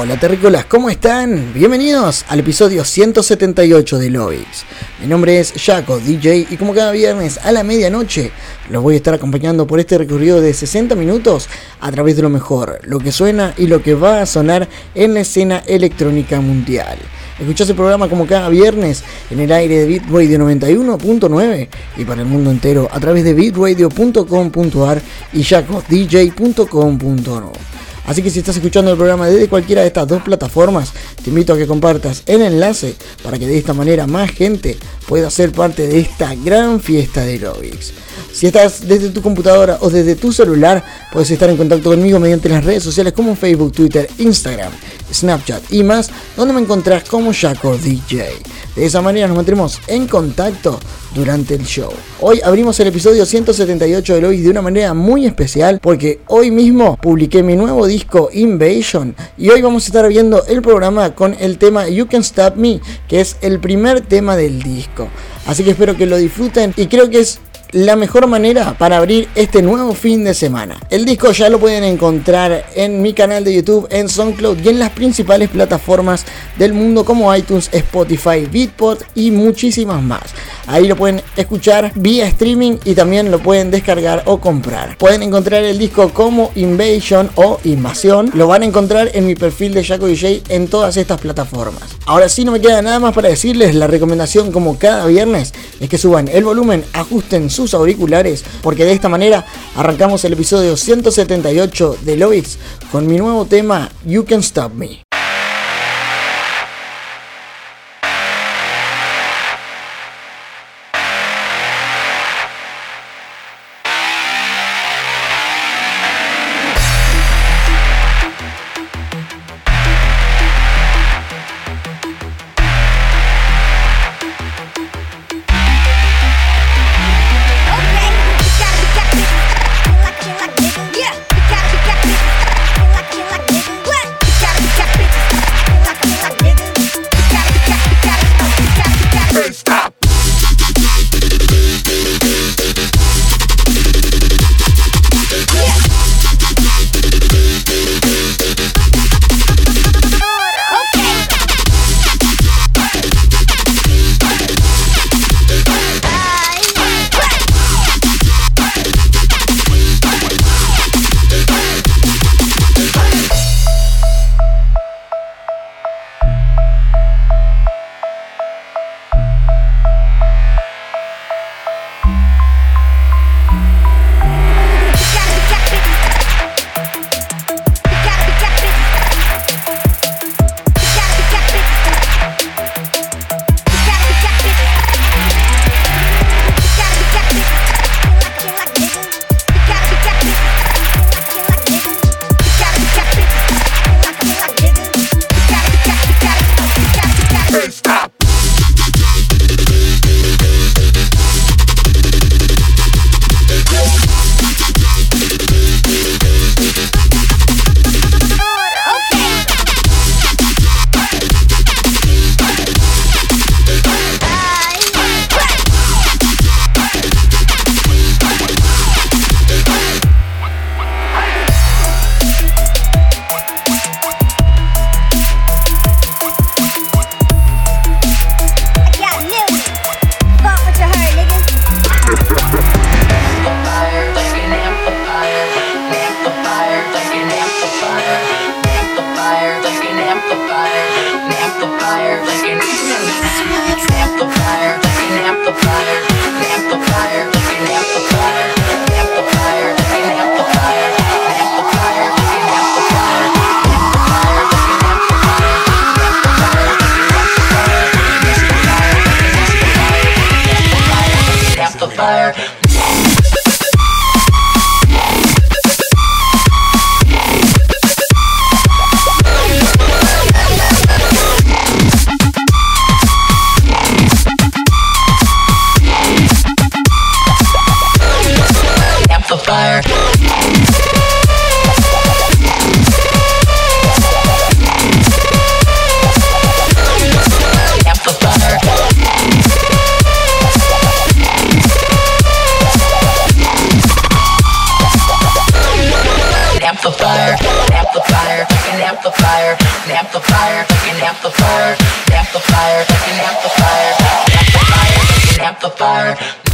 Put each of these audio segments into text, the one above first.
Hola terrícolas, ¿cómo están? Bienvenidos al episodio 178 de Lovix. Mi nombre es Jaco, DJ, y como cada viernes a la medianoche los voy a estar acompañando por este recorrido de 60 minutos a través de lo mejor, lo que suena y lo que va a sonar en la escena electrónica mundial. Escuchás el programa como cada viernes en el aire de Beat Radio 91.9 y para el mundo entero a través de beatradio.com.ar y jacodj.com.no. Así que si estás escuchando el programa desde cualquiera de estas dos plataformas, te invito a que compartas el enlace para que de esta manera más gente pueda ser parte de esta gran fiesta de Lovix. Si estás desde tu computadora o desde tu celular, puedes estar en contacto conmigo mediante las redes sociales como Facebook, Twitter, Instagram, Snapchat y más, donde me encontrás como Jaco DJ. De esa manera nos mantendremos en contacto durante el show. Hoy abrimos el episodio 178 de Lois de una manera muy especial porque hoy mismo publiqué mi nuevo disco Invasion y hoy vamos a estar viendo el programa con el tema You Can Stop Me, que es el primer tema del disco. Así que espero que lo disfruten y creo que es la mejor manera para abrir este nuevo fin de semana. El disco ya lo pueden encontrar en mi canal de YouTube, en SoundCloud y en las principales plataformas del mundo como iTunes, Spotify, Beatport y muchísimas más. Ahí lo pueden escuchar vía streaming y también lo pueden descargar o comprar. Pueden encontrar el disco como Invasion o Invasión. Lo van a encontrar en mi perfil de Jaco DJ en todas estas plataformas. Ahora sí no me queda nada más para decirles. La recomendación como cada viernes es que suban el volumen, ajusten sus auriculares porque de esta manera arrancamos el episodio 178 de Lovix con mi nuevo tema You Can Stop Me. amplifier, an amplifier, an amplifier, an amplifier, an amplifier, an amplifier, an amplifier.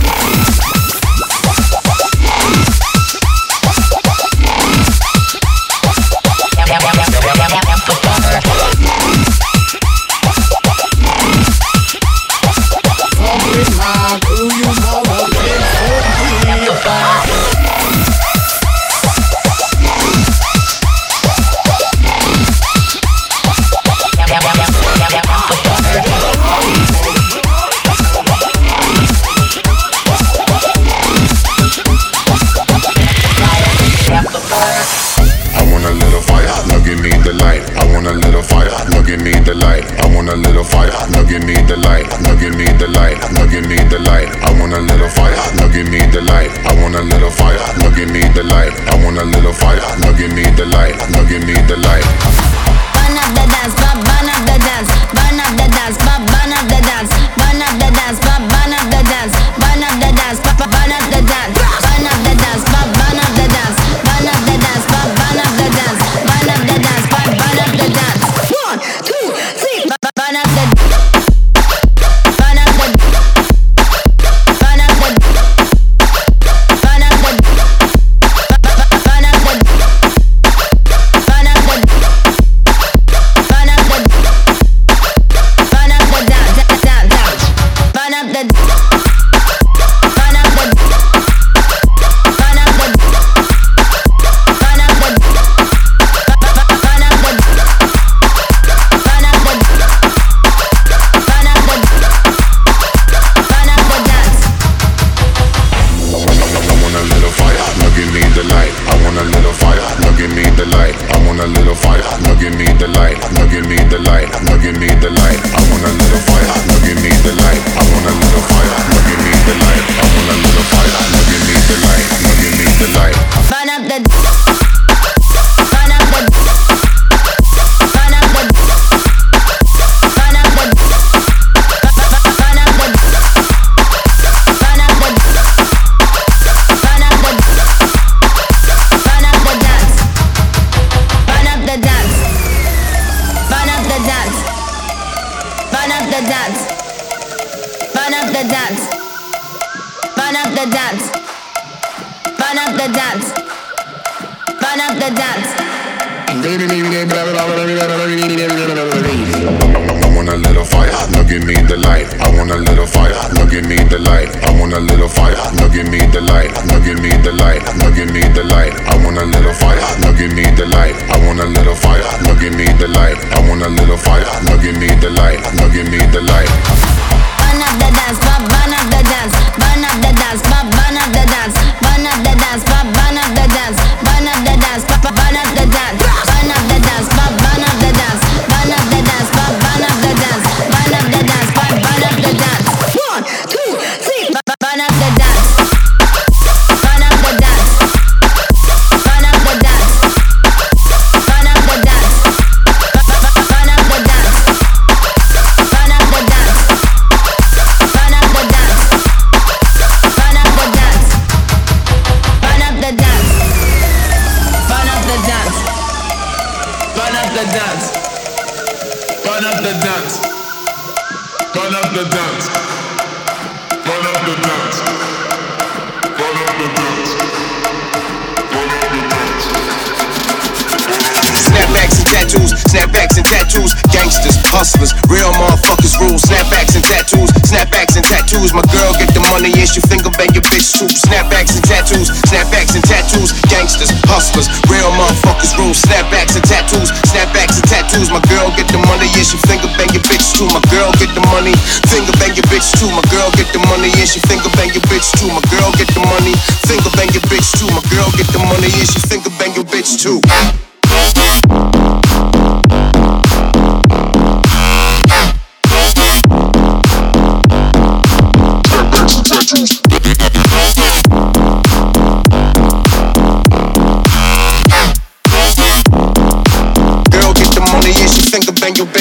shoes, snapbacks and tattoos. My girl get the money and she finger bang your bitch soup. Snapbacks and tattoos, snapbacks and tattoos. Gangsters, hustlers, real motherfuckers rule. Snapbacks and tattoos, snapbacks and tattoos. My girl get the money and she finger bang your bitch too. My girl get the money, finger bang your bitch too. My girl get the money and she finger bang your bitch too. My girl get the money, finger bang your bitch too. My girl get the money and she finger bang your bitch too.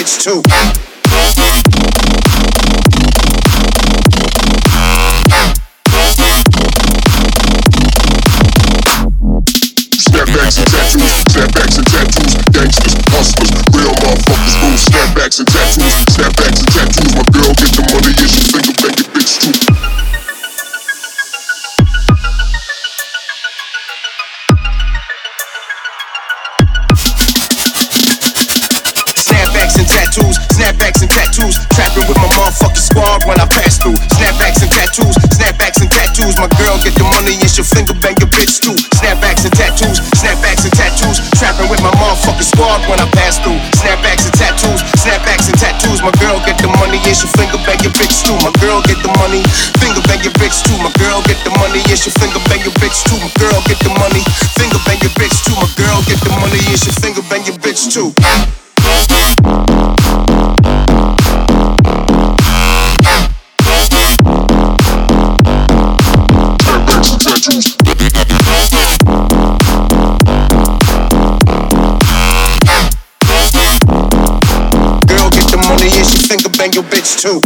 It's two. two.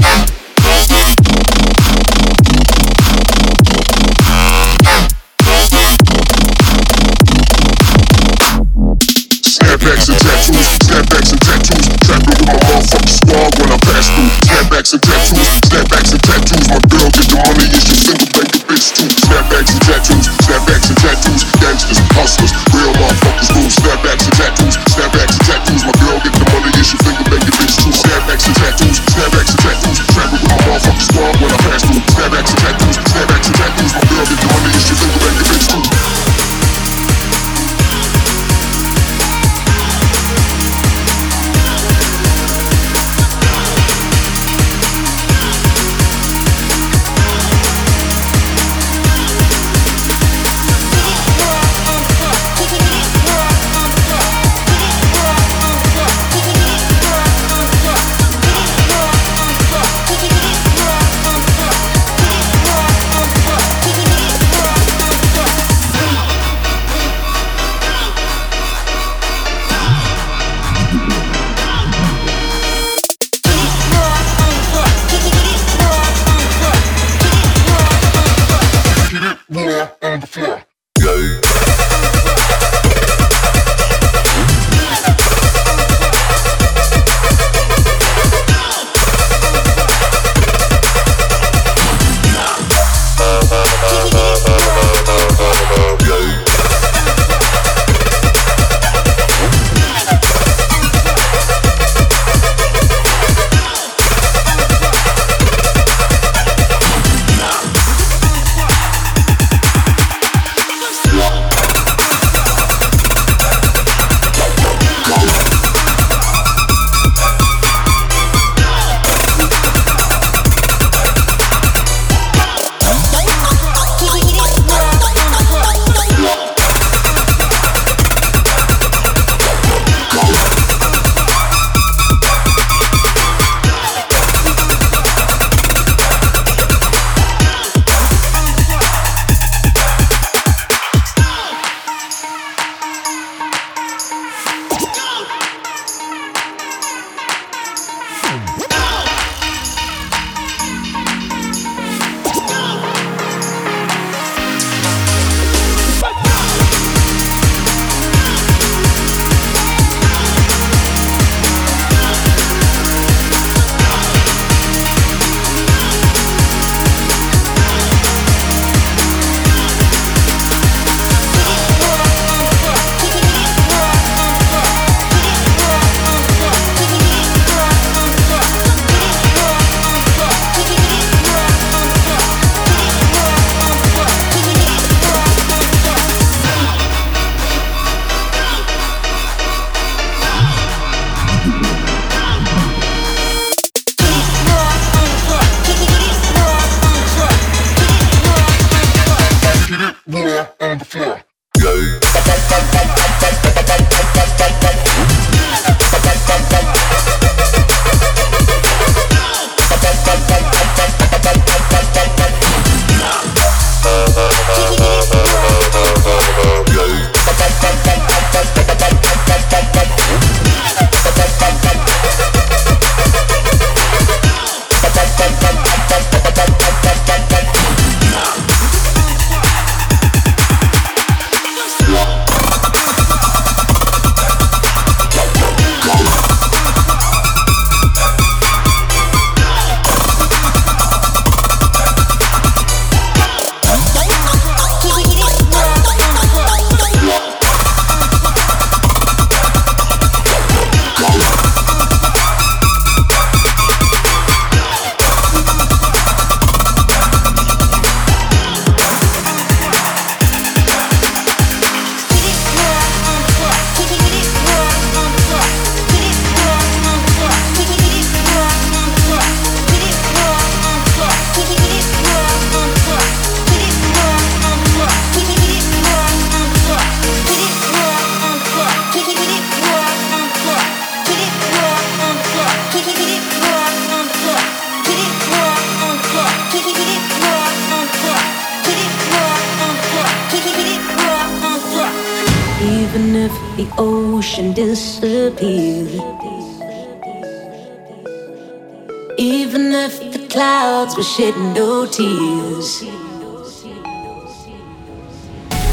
Shed no tears.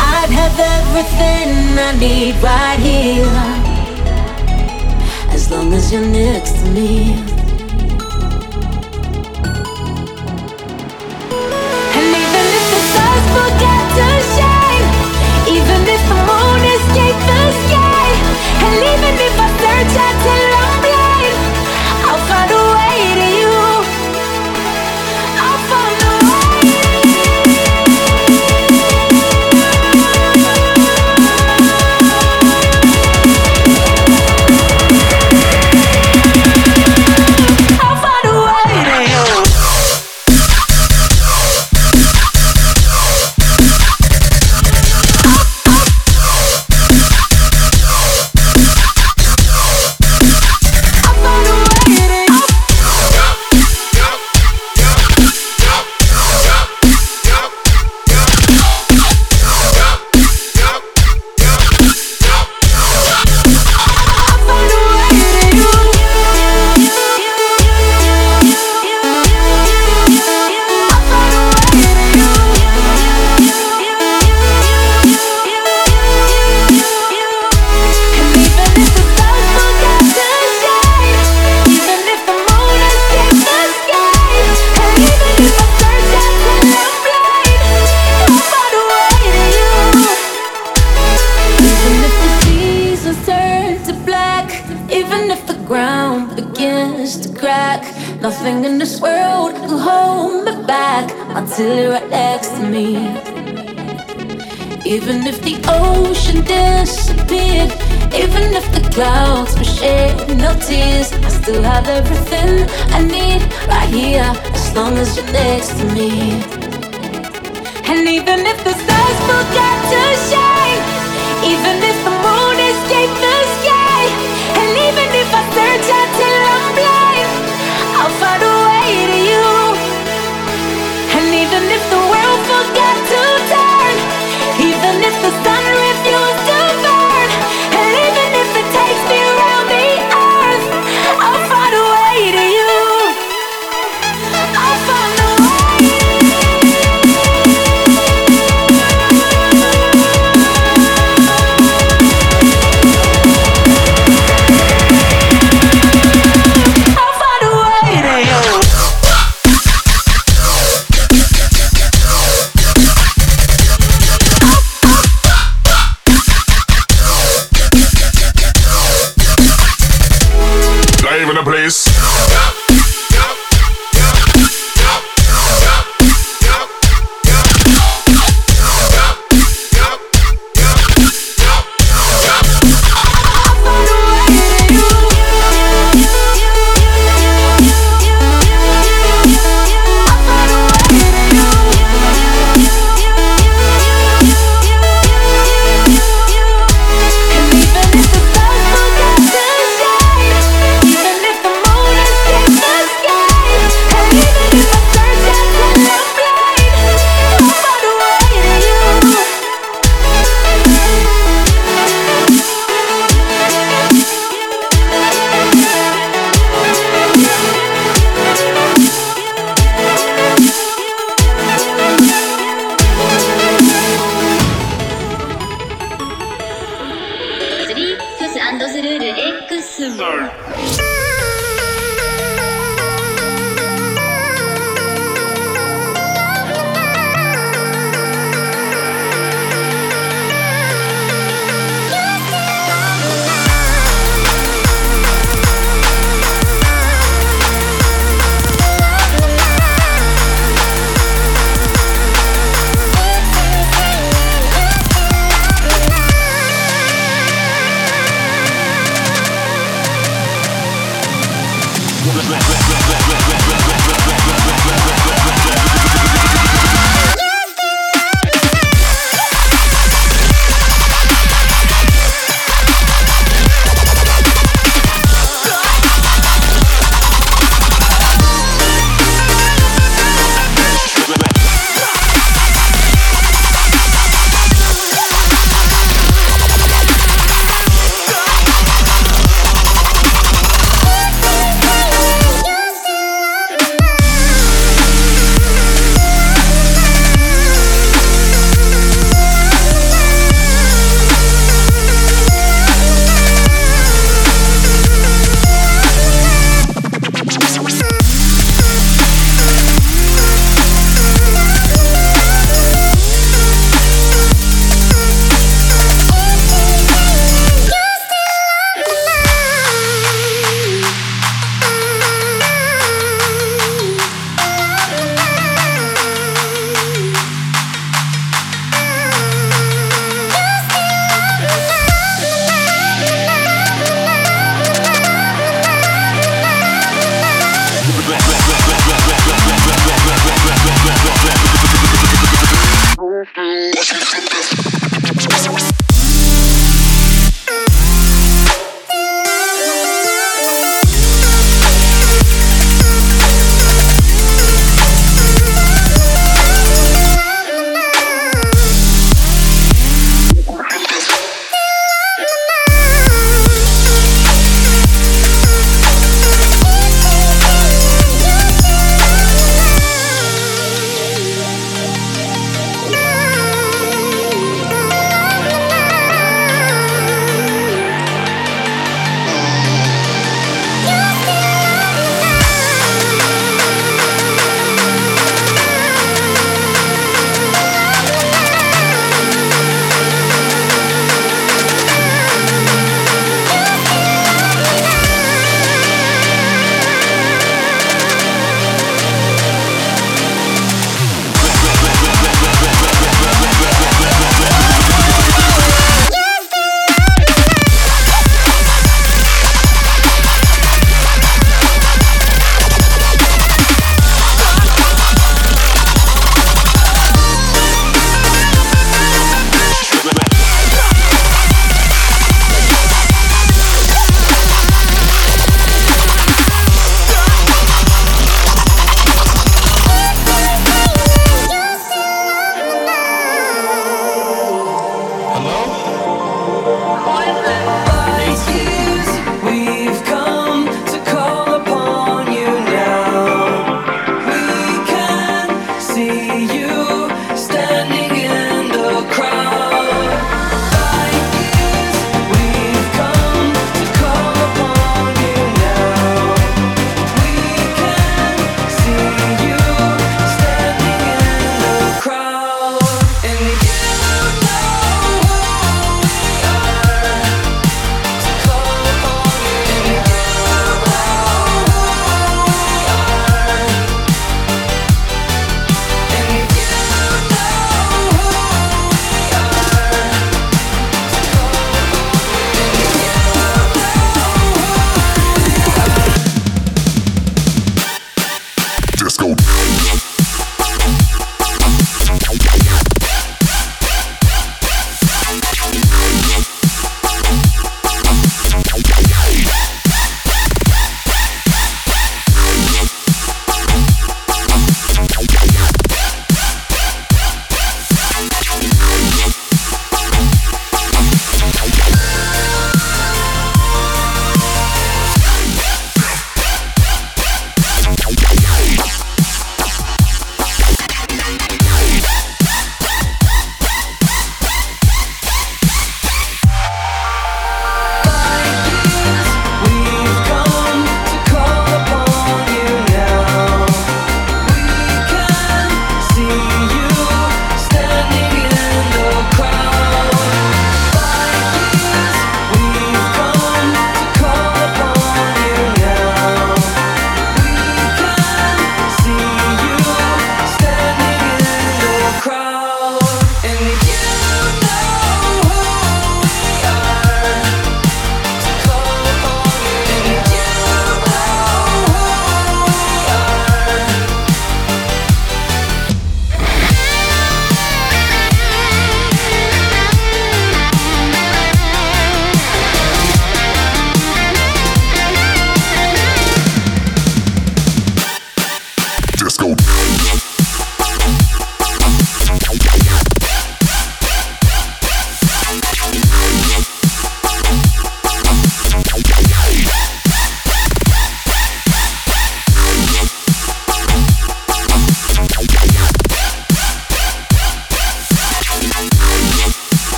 I'd have everything I need right here, as long as you're next to me.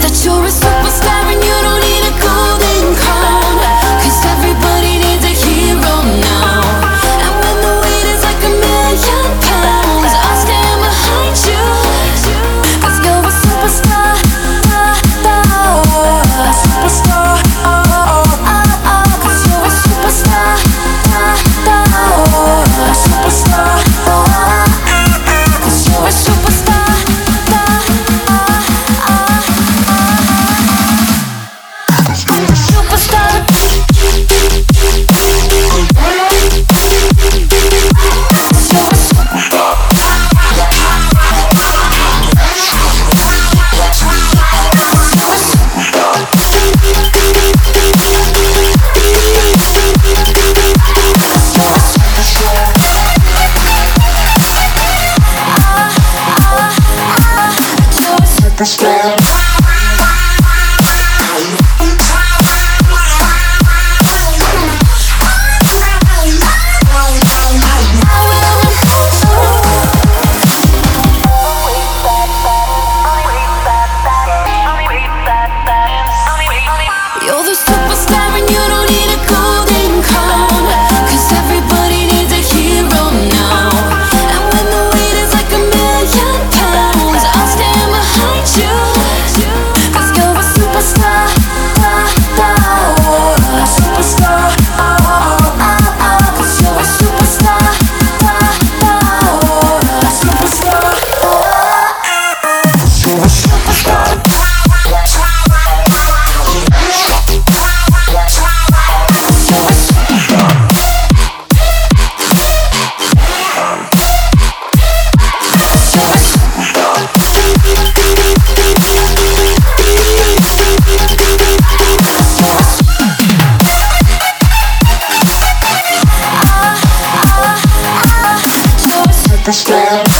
that you're a the slam.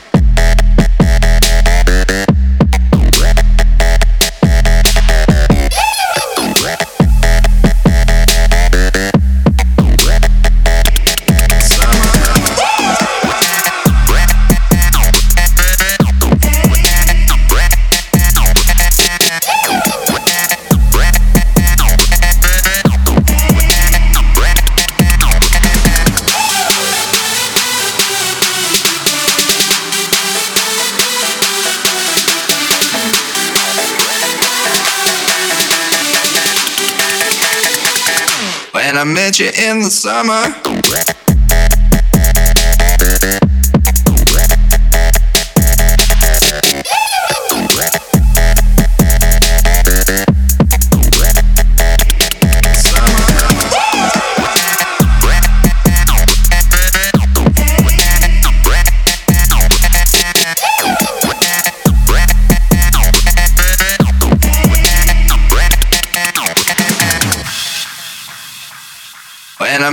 I met you in the summer.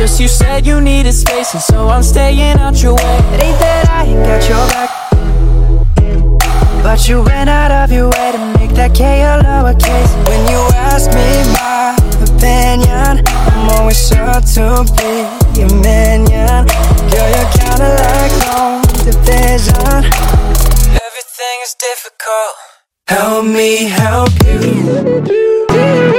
Just you said you needed space, and so I'm staying out your way. It ain't that I ain't got your back But you went out of your way to make that K a lowercase When you ask me my opinion I'm always sure to be your minion. Girl, you're kinda like long division. Everything is difficult. Help me help you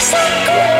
Sakura.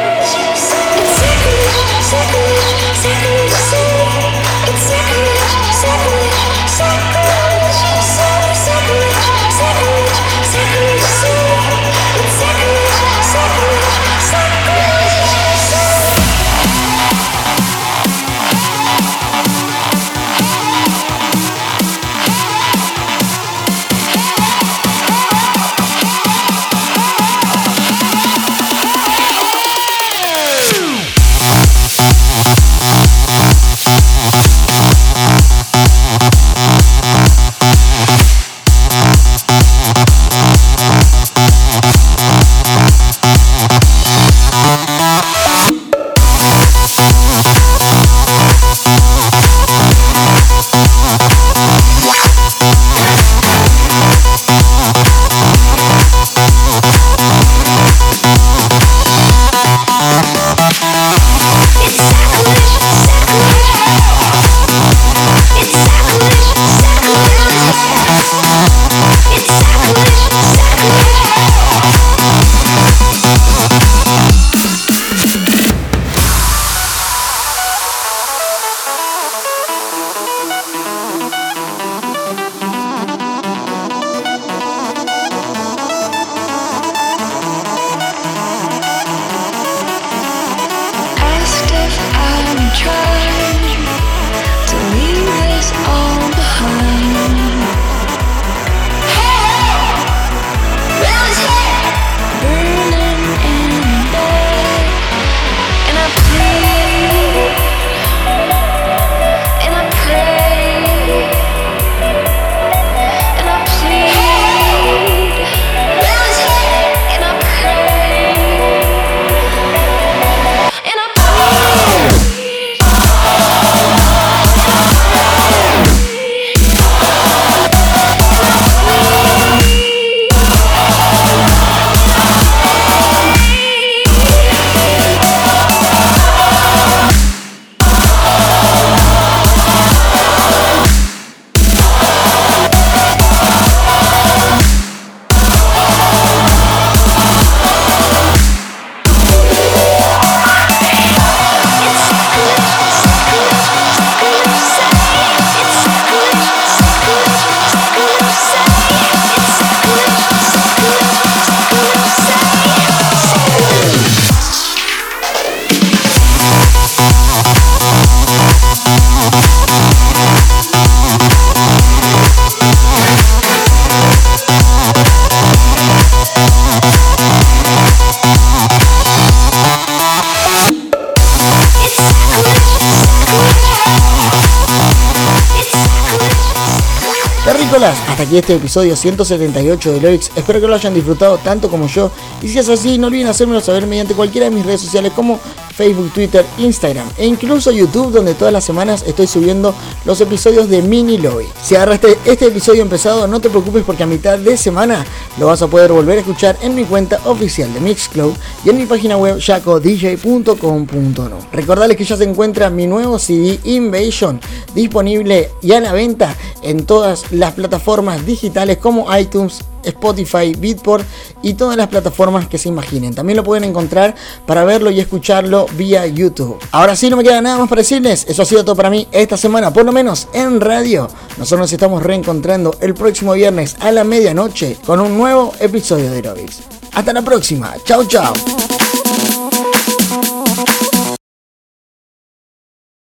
Aquí este episodio 178 de Loix. Espero que lo hayan disfrutado tanto como yo. Y si es así, no olviden hacérmelo saber mediante cualquiera de mis redes sociales como Facebook, Twitter, Instagram e incluso YouTube, donde todas las semanas estoy subiendo los episodios de Mini Lobby. Si agarraste este episodio empezado, no te preocupes porque a mitad de semana lo vas a poder volver a escuchar en mi cuenta oficial de Mixcloud y en mi página web jacodj.com.no. Recordarles que ya se encuentra mi nuevo CD Invasion disponible y a la venta en todas las plataformas digitales como iTunes, Spotify, Beatport y todas las plataformas que se imaginen. También lo pueden encontrar para verlo y escucharlo vía YouTube. Ahora sí, no me queda nada más para decirles. Eso ha sido todo para mí esta semana, por lo menos en radio. Nosotros nos estamos reencontrando el próximo viernes a la medianoche con un nuevo episodio de Aerobics. Hasta la próxima. Chao, chao.